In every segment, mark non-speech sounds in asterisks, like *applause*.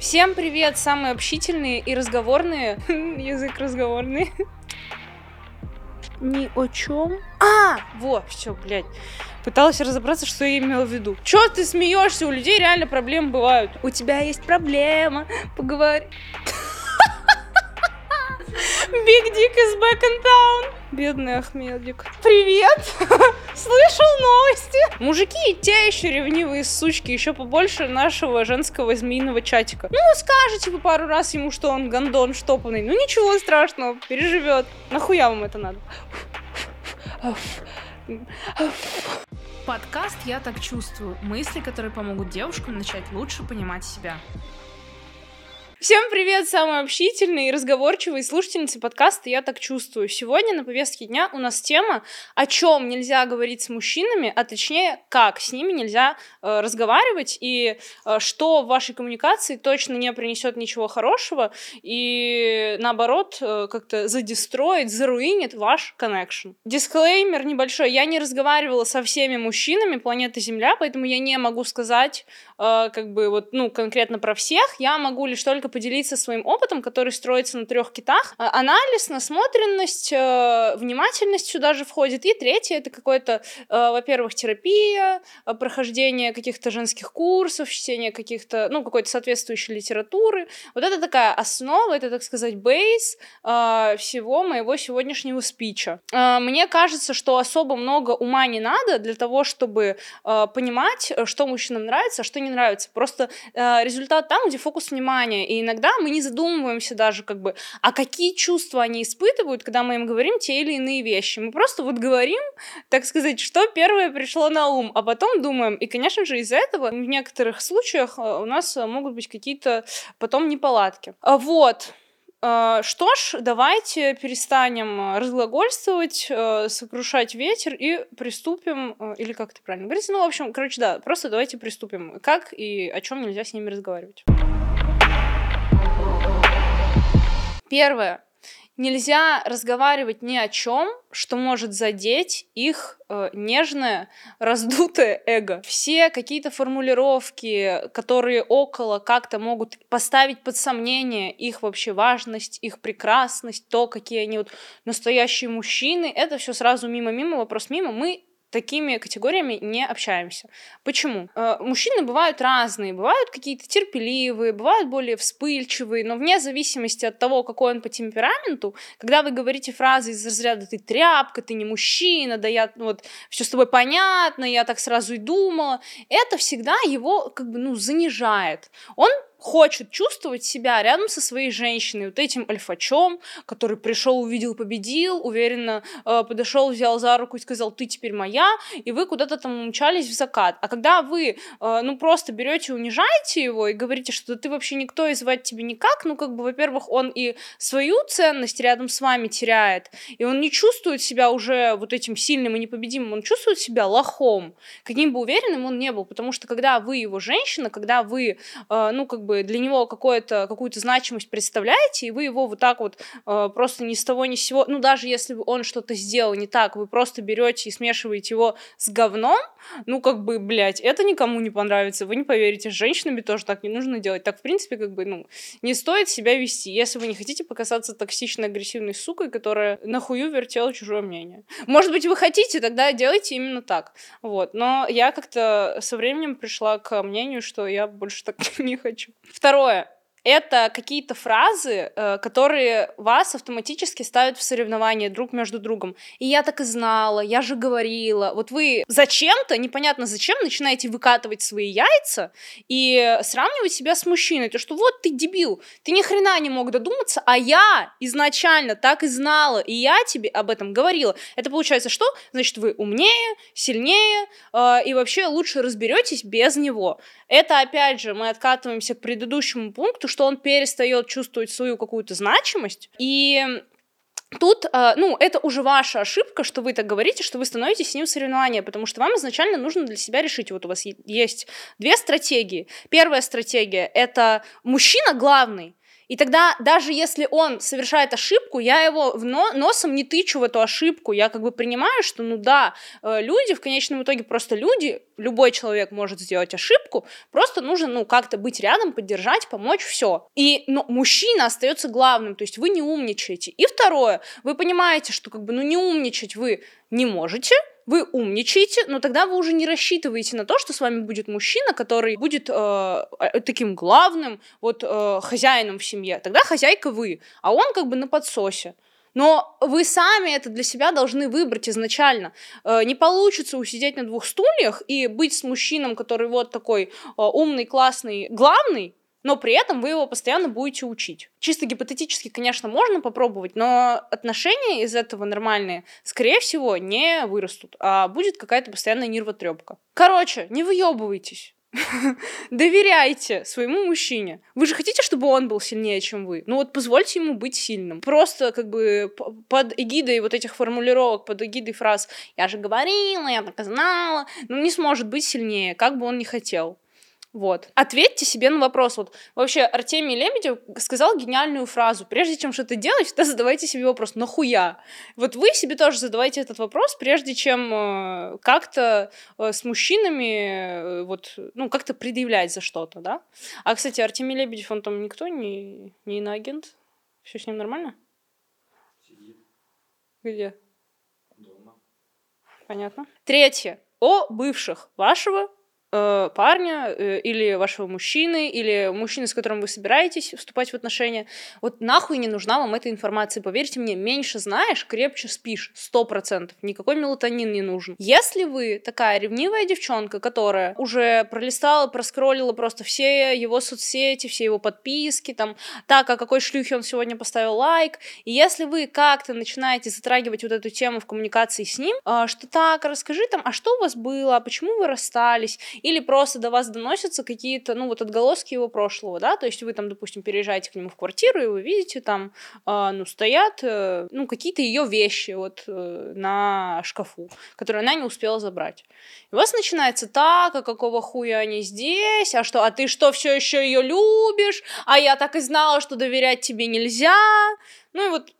Всем привет, самые общительные и разговорные. *laughs* Язык разговорный. Ни о чем. А, вот, все, блядь. Пыталась разобраться, что я имела в виду. Чё ты смеешься? У людей реально проблемы бывают. У тебя есть проблема, поговори. Big Dick is back in town. Бедный Ахмедик. Привет! *laughs* Слышал новости? Мужики, те еще ревнивые сучки, еще побольше нашего женского змеиного чатика. Ну, скажете вы пару раз ему, что он гондон штопанный. Ну, ничего страшного, переживет. Нахуя вам это надо? Подкаст «Я так чувствую». Мысли, которые помогут девушкам начать лучше понимать себя. Всем привет, самые общительные и разговорчивые слушательницы подкаста «Я так чувствую». Сегодня на повестке дня у нас тема, о чем нельзя говорить с мужчинами, а точнее, как с ними нельзя э, разговаривать и э, что в вашей коммуникации точно не принесет ничего хорошего и наоборот э, как-то задестроит, заруинит ваш коннекшн. Дисклеймер небольшой. Я не разговаривала со всеми мужчинами планеты Земля, поэтому я не могу сказать э, как бы вот, ну, конкретно про всех. Я могу лишь только немножко поделиться своим опытом, который строится на трех китах. А, анализ, насмотренность, э, внимательность сюда же входит. И третье это какое-то, э, во-первых, терапия, э, прохождение каких-то женских курсов, чтение каких-то, ну, какой-то соответствующей литературы. Вот это такая основа, это, так сказать, бейс всего моего сегодняшнего спича. Мне кажется, что особо много ума не надо для того, чтобы понимать, что мужчинам нравится, а что не нравится. Просто результат там, где фокус внимания. И иногда мы не задумываемся даже как бы, а какие чувства они испытывают, когда мы им говорим те или иные вещи. Мы просто вот говорим, так сказать, что первое пришло на ум, а потом думаем. И, конечно же, из-за этого в некоторых случаях э, у нас э, могут быть какие-то потом неполадки. А вот. Uh, что ж, давайте перестанем разглагольствовать, сокрушать ветер и приступим, или как это правильно говорится, ну, в общем, короче, да, просто давайте приступим, как и о чем нельзя с ними разговаривать. Первое. Нельзя разговаривать ни о чем, что может задеть их э, нежное, раздутое эго. Все какие-то формулировки, которые около как-то могут поставить под сомнение их вообще важность, их прекрасность, то, какие они вот настоящие мужчины, это все сразу мимо-мимо, вопрос мимо. Мы такими категориями не общаемся. Почему? Э, мужчины бывают разные, бывают какие-то терпеливые, бывают более вспыльчивые, но вне зависимости от того, какой он по темпераменту, когда вы говорите фразы из разряда «ты тряпка», «ты не мужчина», «да я вот все с тобой понятно», «я так сразу и думала», это всегда его как бы ну занижает. Он хочет чувствовать себя рядом со своей женщиной, вот этим альфачом, который пришел, увидел, победил, уверенно э, подошел, взял за руку и сказал, ты теперь моя, и вы куда-то там умчались в закат. А когда вы, э, ну, просто берете, унижаете его и говорите, что ты вообще никто и звать тебе никак, ну, как бы, во-первых, он и свою ценность рядом с вами теряет, и он не чувствует себя уже вот этим сильным и непобедимым, он чувствует себя лохом, каким бы уверенным он не был, потому что когда вы его женщина, когда вы, э, ну, как для него какое-то, какую-то значимость представляете, и вы его вот так вот э, просто ни с того ни с сего, ну даже если бы он что-то сделал не так, вы просто берете и смешиваете его с говном, ну как бы, блядь, это никому не понравится, вы не поверите, с женщинами тоже так не нужно делать, так в принципе как бы, ну, не стоит себя вести, если вы не хотите показаться токсичной, агрессивной сукой, которая нахую вертела чужое мнение. Может быть, вы хотите, тогда делайте именно так, вот, но я как-то со временем пришла к мнению, что я больше так *laughs* не хочу. Второе это какие-то фразы, э, которые вас автоматически ставят в соревнование друг между другом. И я так и знала, я же говорила. Вот вы зачем-то, непонятно зачем, начинаете выкатывать свои яйца и сравнивать себя с мужчиной. То, что вот ты дебил, ты ни хрена не мог додуматься, а я изначально так и знала, и я тебе об этом говорила. Это получается что? Значит, вы умнее, сильнее э, и вообще лучше разберетесь без него. Это, опять же, мы откатываемся к предыдущему пункту, что он перестает чувствовать свою какую-то значимость. И Тут, э, ну, это уже ваша ошибка, что вы так говорите, что вы становитесь с ним в соревнования, потому что вам изначально нужно для себя решить, вот у вас есть две стратегии. Первая стратегия — это мужчина главный, И тогда, даже если он совершает ошибку, я его в но носом не тычу в эту ошибку. Я как бы принимаю, что, ну да, э, люди в конечном итоге просто люди, любой человек может сделать ошибку, просто нужно, ну, как-то быть рядом, поддержать, помочь, все. И, но мужчина остается главным, то есть вы не умничаете. И второе, вы понимаете, что как бы, ну, не умничать вы не можете, вы умничаете, но тогда вы уже не рассчитываете на то, что с вами будет мужчина, который будет э, э, таким главным вот э, хозяином в семье. Тогда хозяйка вы, а он как бы на подсосе. Но вы сами это для себя должны выбрать изначально. Э, не получится усидеть на двух стульях и быть с мужчином, который вот такой э, умный, классный, главный, но при этом вы его постоянно будете учить. Чисто гипотетически, конечно, можно попробовать, но отношения из этого нормальные, скорее всего, не вырастут, а будет какая-то постоянная нервотрепка. Короче, не выебывайтесь. *laughs* Доверяйте своему мужчине. Вы же хотите, чтобы он был сильнее, чем вы? Ну вот позвольте ему быть сильным. Просто как бы под эгидой вот этих формулировок, под эгидой фраз «я же говорила, я так знала», ну не сможет быть сильнее, как бы он ни хотел. Вот. Ответьте себе на вопрос. Вот вообще Артемий Лебедев сказал гениальную фразу. Прежде чем что-то делать, всегда задавайте себе вопрос, нахуя? Вот вы себе тоже задавайте этот вопрос, прежде чем э, как-то э, с мужчинами э, вот, ну, как-то предъявлять за что-то, да? А, кстати, Артемий Лебедев, он там никто, не, не иноагент? Все с ним нормально? Сидит. Где? Дома. Понятно. Третье. О бывших вашего э, парня э, или вашего мужчины, или мужчины, с которым вы собираетесь вступать в отношения, вот нахуй не нужна вам эта информация. Поверьте мне, меньше знаешь, крепче спишь. Сто процентов. Никакой мелатонин не нужен. Если вы такая ревнивая девчонка, которая уже пролистала, проскроллила просто все его соцсети, все его подписки, там, так, а какой шлюхе он сегодня поставил лайк, и если вы как-то начинаете затрагивать вот эту тему в коммуникации с ним, э, что так, расскажи там, а что у вас было, а почему вы расстались, или просто до вас доносятся какие-то, ну, вот отголоски его прошлого, да, то есть вы там, допустим, переезжаете к нему в квартиру, и вы видите там, э, ну, стоят, э, ну, какие-то ее вещи вот э, на шкафу, которые она не успела забрать. И у вас начинается так, а какого хуя они здесь, а что, а ты что, все еще ее любишь, а я так и знала, что доверять тебе нельзя, ну, и вот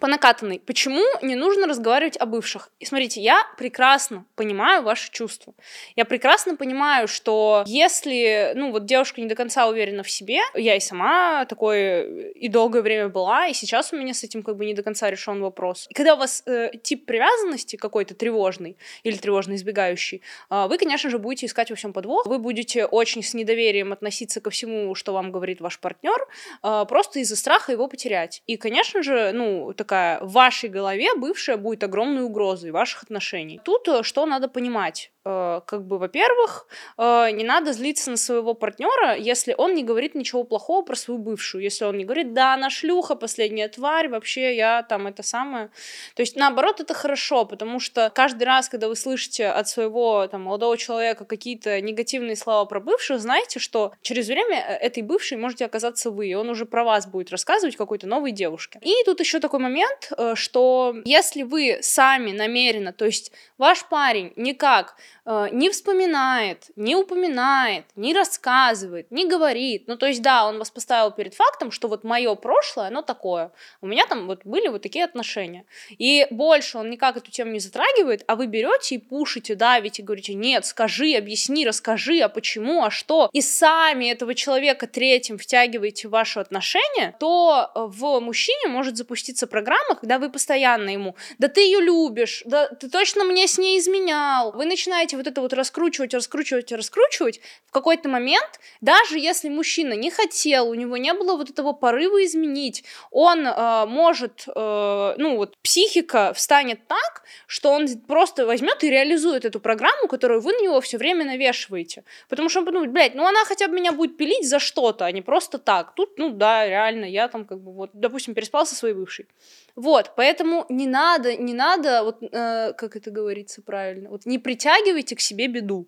по накатанной. Почему не нужно разговаривать о бывших? И смотрите, я прекрасно понимаю ваши чувства. Я прекрасно понимаю, что если, ну, вот девушка не до конца уверена в себе, я и сама такое и долгое время была, и сейчас у меня с этим как бы не до конца решен вопрос. И когда у вас э, тип привязанности какой-то тревожный или тревожно избегающий, э, вы, конечно же, будете искать во всем подвох, вы будете очень с недоверием относиться ко всему, что вам говорит ваш партнер, э, просто из-за страха его потерять. И, конечно же, ну, так такая в вашей голове бывшая будет огромной угрозой ваших отношений. Тут э, что надо понимать? Э, как бы, во-первых, э, не надо злиться на своего партнера, если он не говорит ничего плохого про свою бывшую, если он не говорит, да, она шлюха, последняя тварь, вообще я там это самое. То есть, наоборот, это хорошо, потому что каждый раз, когда вы слышите от своего там молодого человека какие-то негативные слова про бывшую, знаете, что через время этой бывшей можете оказаться вы, и он уже про вас будет рассказывать какой-то новой девушке. И тут еще такой момент, что если вы сами намеренно, то есть ваш парень никак Э, не вспоминает, не упоминает, не рассказывает, не говорит. Ну, то есть, да, он вас поставил перед фактом, что вот мое прошлое, оно такое. У меня там вот были вот такие отношения. И больше он никак эту тему не затрагивает, а вы берете и пушите, давите, говорите, нет, скажи, объясни, расскажи, а почему, а что. И сами этого человека третьим втягиваете в ваши отношения, то э, в мужчине может запуститься программа, когда вы постоянно ему, да ты ее любишь, да ты точно мне с ней изменял. Вы начинаете вот это вот раскручивать, раскручивать, раскручивать, в какой-то момент, даже если мужчина не хотел, у него не было вот этого порыва изменить, он э, может, э, ну вот, психика встанет так, что он просто возьмет и реализует эту программу, которую вы на него все время навешиваете. Потому что он подумает, блядь, ну она хотя бы меня будет пилить за что-то, а не просто так. Тут, ну да, реально, я там как бы вот, допустим, переспал со своей бывшей. Вот, поэтому не надо, не надо, вот, э, как это говорится правильно, вот не притягивайте к себе беду.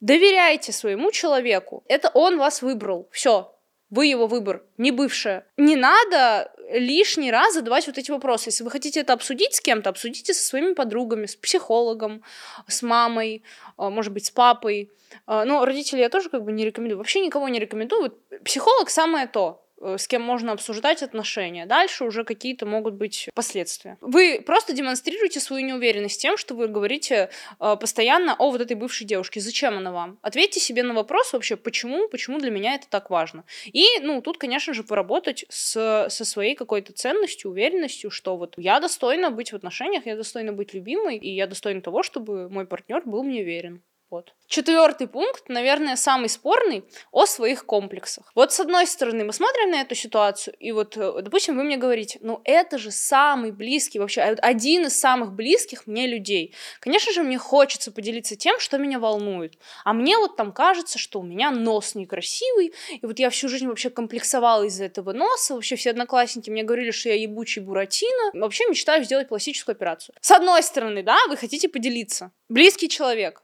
Доверяйте своему человеку. Это он вас выбрал. Все, вы его выбор, не бывшая. Не надо лишний раз задавать вот эти вопросы. Если вы хотите это обсудить с кем-то, обсудите со своими подругами, с психологом, с мамой, а, может быть, с папой. А, но родителей я тоже как бы не рекомендую. Вообще никого не рекомендую. Вот психолог самое то. Э, с кем можно обсуждать отношения. Дальше уже какие-то могут быть последствия. Вы просто демонстрируете свою неуверенность тем, что вы говорите э, постоянно о вот этой бывшей девушке. Зачем она вам? Ответьте себе на вопрос вообще, почему, почему для меня это так важно. И, ну, тут, конечно же, поработать с, со своей какой-то ценностью, уверенностью, что вот я достойна быть в отношениях, я достойна быть любимой, и я достойна того, чтобы мой партнер был мне верен. Вот. Четвертый пункт, наверное, самый спорный, о своих комплексах. Вот с одной стороны, мы смотрим на эту ситуацию, и вот, э, допустим, вы мне говорите, ну это же самый близкий, вообще один из самых близких мне людей. Конечно же, мне хочется поделиться тем, что меня волнует. А мне вот там кажется, что у меня нос некрасивый, и вот я всю жизнь вообще комплексовала из-за этого носа, вообще все одноклассники мне говорили, что я ебучий буратино, вообще мечтаю сделать пластическую операцию. С одной стороны, да, вы хотите поделиться. Близкий человек,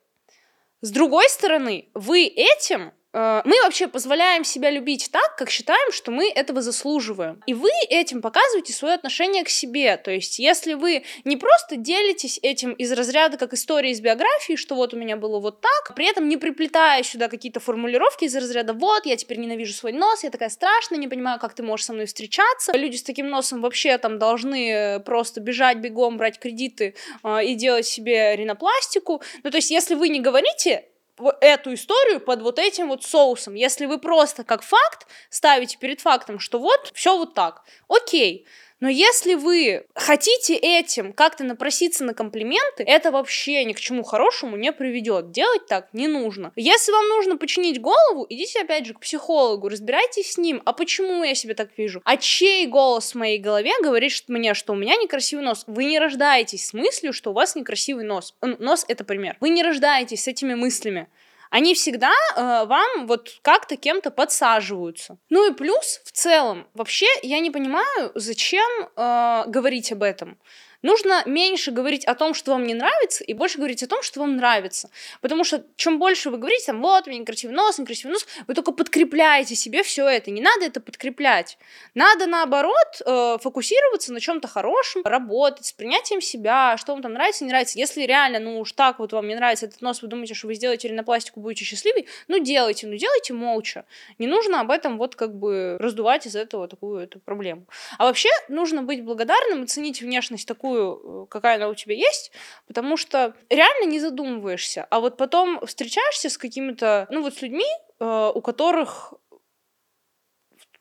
с другой стороны, вы этим мы вообще позволяем себя любить так, как считаем, что мы этого заслуживаем. И вы этим показываете свое отношение к себе. То есть, если вы не просто делитесь этим из разряда как история из биографии, что вот у меня было вот так, при этом не приплетая сюда какие-то формулировки из разряда вот, я теперь ненавижу свой нос, я такая страшная, не понимаю, как ты можешь со мной встречаться. Люди с таким носом вообще там должны просто бежать бегом, брать кредиты э, и делать себе ринопластику. Ну, то есть, если вы не говорите эту историю под вот этим вот соусом. Если вы просто как факт ставите перед фактом, что вот все вот так, окей. Но если вы хотите этим как-то напроситься на комплименты, это вообще ни к чему хорошему не приведет. Делать так не нужно. Если вам нужно починить голову, идите опять же к психологу, разбирайтесь с ним. А почему я себя так вижу? А чей голос в моей голове говорит что мне, что у меня некрасивый нос? Вы не рождаетесь с мыслью, что у вас некрасивый нос. Нос это пример. Вы не рождаетесь с этими мыслями они всегда э, вам вот как-то кем-то подсаживаются. Ну и плюс, в целом, вообще я не понимаю, зачем э, говорить об этом. Нужно меньше говорить о том, что вам не нравится, и больше говорить о том, что вам нравится. Потому что чем больше вы говорите, там, вот, меня некрасивый нос, некрасивый нос, вы только подкрепляете себе все это. Не надо это подкреплять. Надо, наоборот, э, фокусироваться на чем-то хорошем, работать с принятием себя, что вам там нравится, не нравится. Если реально, ну уж так вот вам не нравится этот нос, вы думаете, что вы сделаете ринопластику, будете счастливы, ну делайте, ну делайте молча. Не нужно об этом вот как бы раздувать из этого такую эту проблему. А вообще нужно быть благодарным и ценить внешность такую, такую, э, какая она у тебя есть, потому что реально не задумываешься, а вот потом встречаешься с какими-то, ну вот с людьми, э, у которых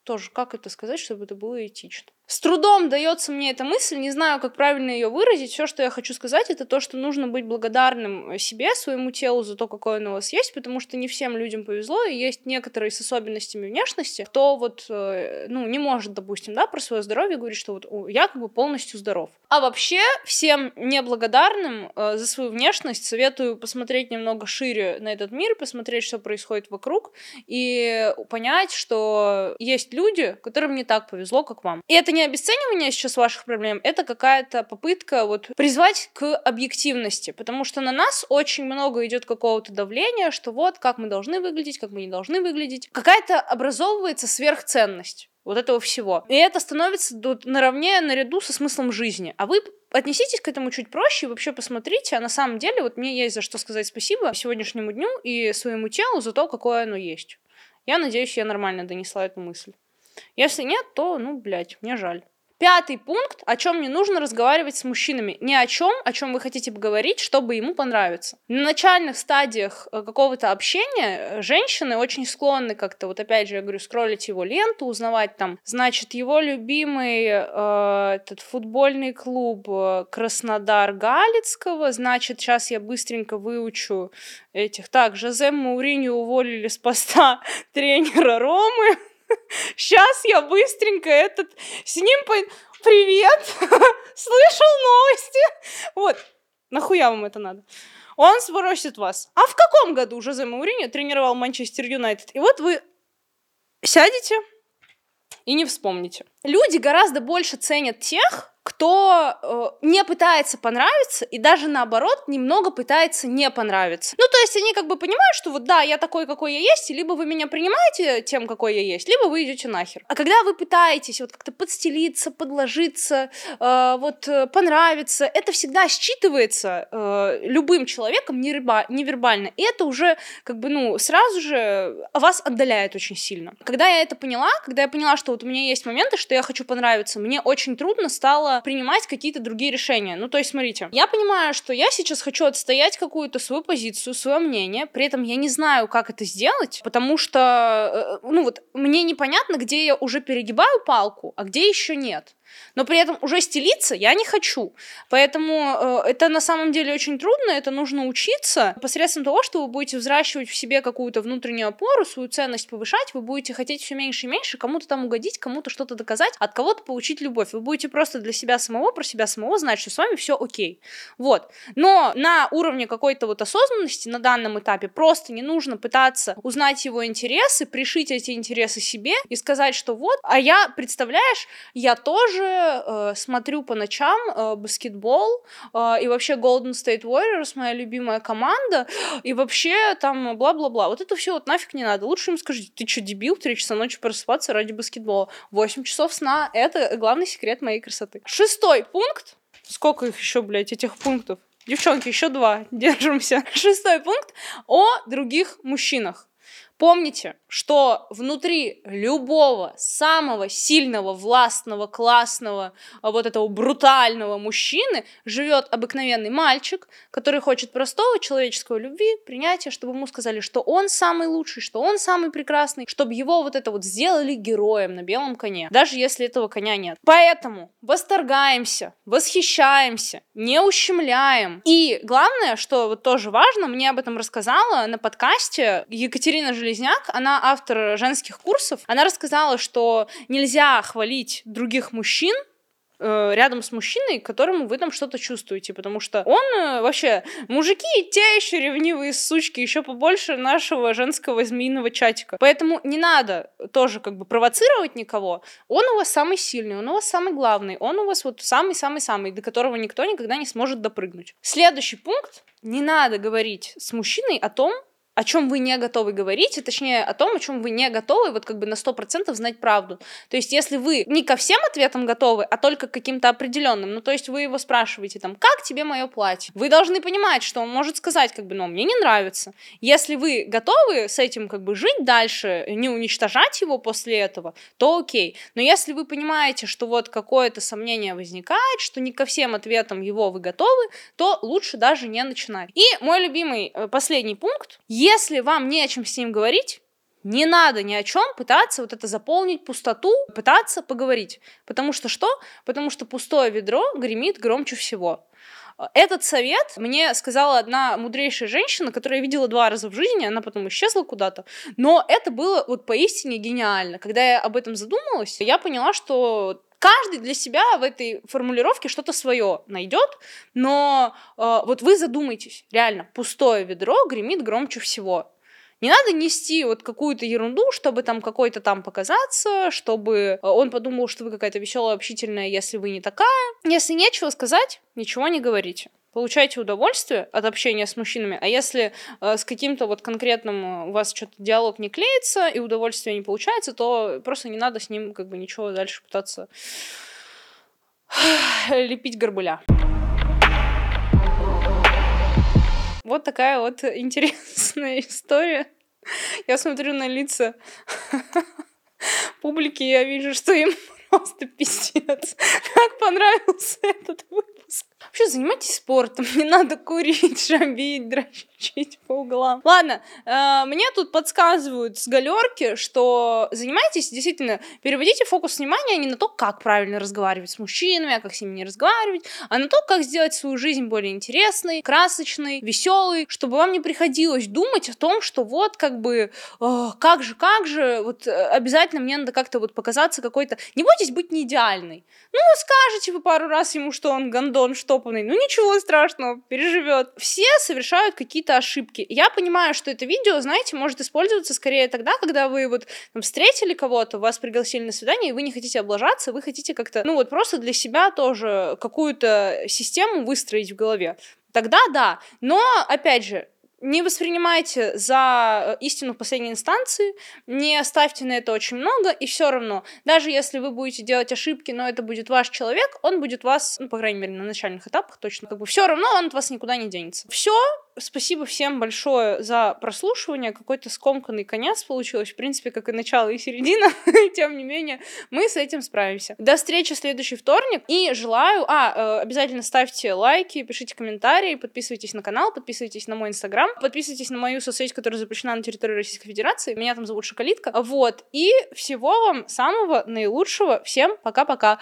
тоже, как это сказать, чтобы это было этично. С трудом дается мне эта мысль, не знаю, как правильно ее выразить. Все, что я хочу сказать, это то, что нужно быть благодарным себе, своему телу за то, какое оно у вас есть, потому что не всем людям повезло, и есть некоторые с особенностями внешности, кто вот, э, ну, не может, допустим, да, про свое здоровье говорить, что вот я как бы полностью здоров. А вообще всем неблагодарным э, за свою внешность советую посмотреть немного шире на этот мир, посмотреть, что происходит вокруг, и понять, что есть люди, которым не так повезло, как вам. И это не не обесценивание сейчас ваших проблем, это какая-то попытка вот призвать к объективности, потому что на нас очень много идет какого-то давления, что вот как мы должны выглядеть, как мы не должны выглядеть. Какая-то образовывается сверхценность вот этого всего. И это становится тут наравне, наряду со смыслом жизни. А вы отнеситесь к этому чуть проще и вообще посмотрите, а на самом деле вот мне есть за что сказать спасибо сегодняшнему дню и своему телу за то, какое оно есть. Я надеюсь, я нормально донесла эту мысль. Если нет, то, ну, блядь, мне жаль. Пятый пункт, о чем не нужно разговаривать с мужчинами. Не о чем, о чем вы хотите поговорить, чтобы ему понравиться. На начальных стадиях э, какого-то общения э, женщины очень склонны как-то, вот опять же, я говорю, скроллить его ленту, узнавать там, значит, его любимый э, этот футбольный клуб э, Краснодар Галицкого, значит, сейчас я быстренько выучу этих. Так, Жозе Мауриню уволили с поста *laughs* тренера Ромы. *laughs* Сейчас я быстренько этот с ним по... Привет! *laughs* Слышал новости? Вот. Нахуя вам это надо? Он сбросит вас. А в каком году Жозе Мауриньо тренировал Манчестер Юнайтед? И вот вы сядете и не вспомните. Люди гораздо больше ценят тех, кто э, не пытается понравиться и даже наоборот немного пытается не понравиться. Ну, то есть они как бы понимают, что вот да, я такой, какой я есть, и либо вы меня принимаете тем, какой я есть, либо вы идете нахер. А когда вы пытаетесь вот как-то подстелиться, подложиться, э, вот э, понравиться, это всегда считывается э, любым человеком неверба- невербально, и это уже как бы, ну, сразу же вас отдаляет очень сильно. Когда я это поняла, когда я поняла, что вот у меня есть моменты, что я хочу понравиться, мне очень трудно стало принимать какие-то другие решения. Ну, то есть, смотрите, я понимаю, что я сейчас хочу отстоять какую-то свою позицию, свое мнение, при этом я не знаю, как это сделать, потому что, э, ну вот, мне непонятно, где я уже перегибаю палку, а где еще нет но при этом уже стелиться я не хочу. Поэтому э, это на самом деле очень трудно, это нужно учиться посредством того, что вы будете взращивать в себе какую-то внутреннюю опору, свою ценность повышать, вы будете хотеть все меньше и меньше, кому-то там угодить, кому-то что-то доказать, от кого-то получить любовь. Вы будете просто для себя самого, про себя самого знать, что с вами все окей. Вот. Но на уровне какой-то вот осознанности на данном этапе просто не нужно пытаться узнать его интересы, пришить эти интересы себе и сказать, что вот, а я, представляешь, я тоже э, смотрю по ночам э, баскетбол, э, и вообще Golden State Warriors моя любимая команда, и вообще там бла-бла-бла. Вот это все вот нафиг не надо. Лучше им скажите, ты что, дебил, 3 часа ночи просыпаться ради баскетбола? 8 часов сна — это главный секрет моей красоты. Шестой пункт. Сколько их еще, блядь, этих пунктов? Девчонки, еще два. *laughs* Держимся. Шестой пункт о других мужчинах. Помните, что внутри любого самого сильного, властного, классного, а, вот этого брутального мужчины живет обыкновенный мальчик, который хочет простого человеческого любви, принятия, чтобы ему сказали, что он самый лучший, что он самый прекрасный, чтобы его вот это вот сделали героем на белом коне, даже если этого коня нет. Поэтому восторгаемся, восхищаемся, не ущемляем. И главное, что вот тоже важно, мне об этом рассказала на подкасте Екатерина Железняк, Железняк, она автор женских курсов, она рассказала, что нельзя хвалить других мужчин, э, рядом с мужчиной, которому вы там что-то чувствуете, потому что он э, вообще мужики те еще ревнивые сучки, еще побольше нашего женского змеиного чатика. Поэтому не надо тоже как бы провоцировать никого. Он у вас самый сильный, он у вас самый главный, он у вас вот самый-самый-самый, до которого никто никогда не сможет допрыгнуть. Следующий пункт. Не надо говорить с мужчиной о том, о чем вы не готовы говорить, и точнее о том, о чем вы не готовы вот как бы на 100% знать правду. То есть если вы не ко всем ответам готовы, а только к каким-то определенным, ну то есть вы его спрашиваете там, как тебе мое платье? Вы должны понимать, что он может сказать как бы, ну мне не нравится. Если вы готовы с этим как бы жить дальше, не уничтожать его после этого, то окей. Но если вы понимаете, что вот какое-то сомнение возникает, что не ко всем ответам его вы готовы, то лучше даже не начинать. И мой любимый э, последний пункт, если вам не о чем с ним говорить, не надо ни о чем пытаться вот это заполнить пустоту, пытаться поговорить. Потому что что? Потому что пустое ведро гремит громче всего. Этот совет мне сказала одна мудрейшая женщина, которую я видела два раза в жизни, она потом исчезла куда-то, но это было вот поистине гениально. Когда я об этом задумалась, я поняла, что каждый для себя в этой формулировке что-то свое найдет, но э, вот вы задумайтесь, реально, пустое ведро гремит громче всего. Не надо нести вот какую-то ерунду, чтобы там какой-то там показаться, чтобы э, он подумал, что вы какая-то веселая, общительная, если вы не такая. Если нечего сказать, ничего не говорите получайте удовольствие от общения с мужчинами, а если э, с каким-то вот конкретным э, у вас что-то диалог не клеится и удовольствие не получается, то просто не надо с ним как бы ничего дальше пытаться *sighs* лепить горбыля. Вот такая вот *laughs* интересная история. Я смотрю на лица *laughs* публики, я вижу, что им *laughs* просто пиздец. Как понравился этот выпуск. Вообще занимайтесь спортом, *laughs* не надо курить, шабить, дрочить по углам. Ладно, э, мне тут подсказывают с галерки, что занимайтесь, действительно, переводите фокус внимания не на то, как правильно разговаривать с мужчинами, а как с ними не разговаривать, а на то, как сделать свою жизнь более интересной, красочной, веселой, чтобы вам не приходилось думать о том, что вот как бы, э, как же, как же, вот э, обязательно мне надо как-то вот показаться какой-то... Не бойтесь быть не идеальной. Ну, скажете вы пару раз ему, что он гондон, что заштопанный. Ну ничего страшного, переживет. Все совершают какие-то ошибки. Я понимаю, что это видео, знаете, может использоваться скорее тогда, когда вы вот там, встретили кого-то, вас пригласили на свидание, и вы не хотите облажаться, вы хотите как-то, ну вот просто для себя тоже какую-то систему выстроить в голове. Тогда да. Но, опять же, не воспринимайте за э, истину в последней инстанции, не ставьте на это очень много, и все равно, даже если вы будете делать ошибки, но это будет ваш человек, он будет вас, ну, по крайней мере, на начальных этапах точно, как бы все равно он от вас никуда не денется. Все, спасибо всем большое за прослушивание, какой-то скомканный конец получилось, в принципе, как и начало, и середина, *laughs* тем не менее, мы с этим справимся. До встречи в следующий вторник, и желаю, а, э, обязательно ставьте лайки, пишите комментарии, подписывайтесь на канал, подписывайтесь на мой инстаграм, Подписывайтесь на мою соцсеть, которая запрещена на территории Российской Федерации. Меня там зовут Шоколитка. Вот. И всего вам самого наилучшего. Всем пока-пока.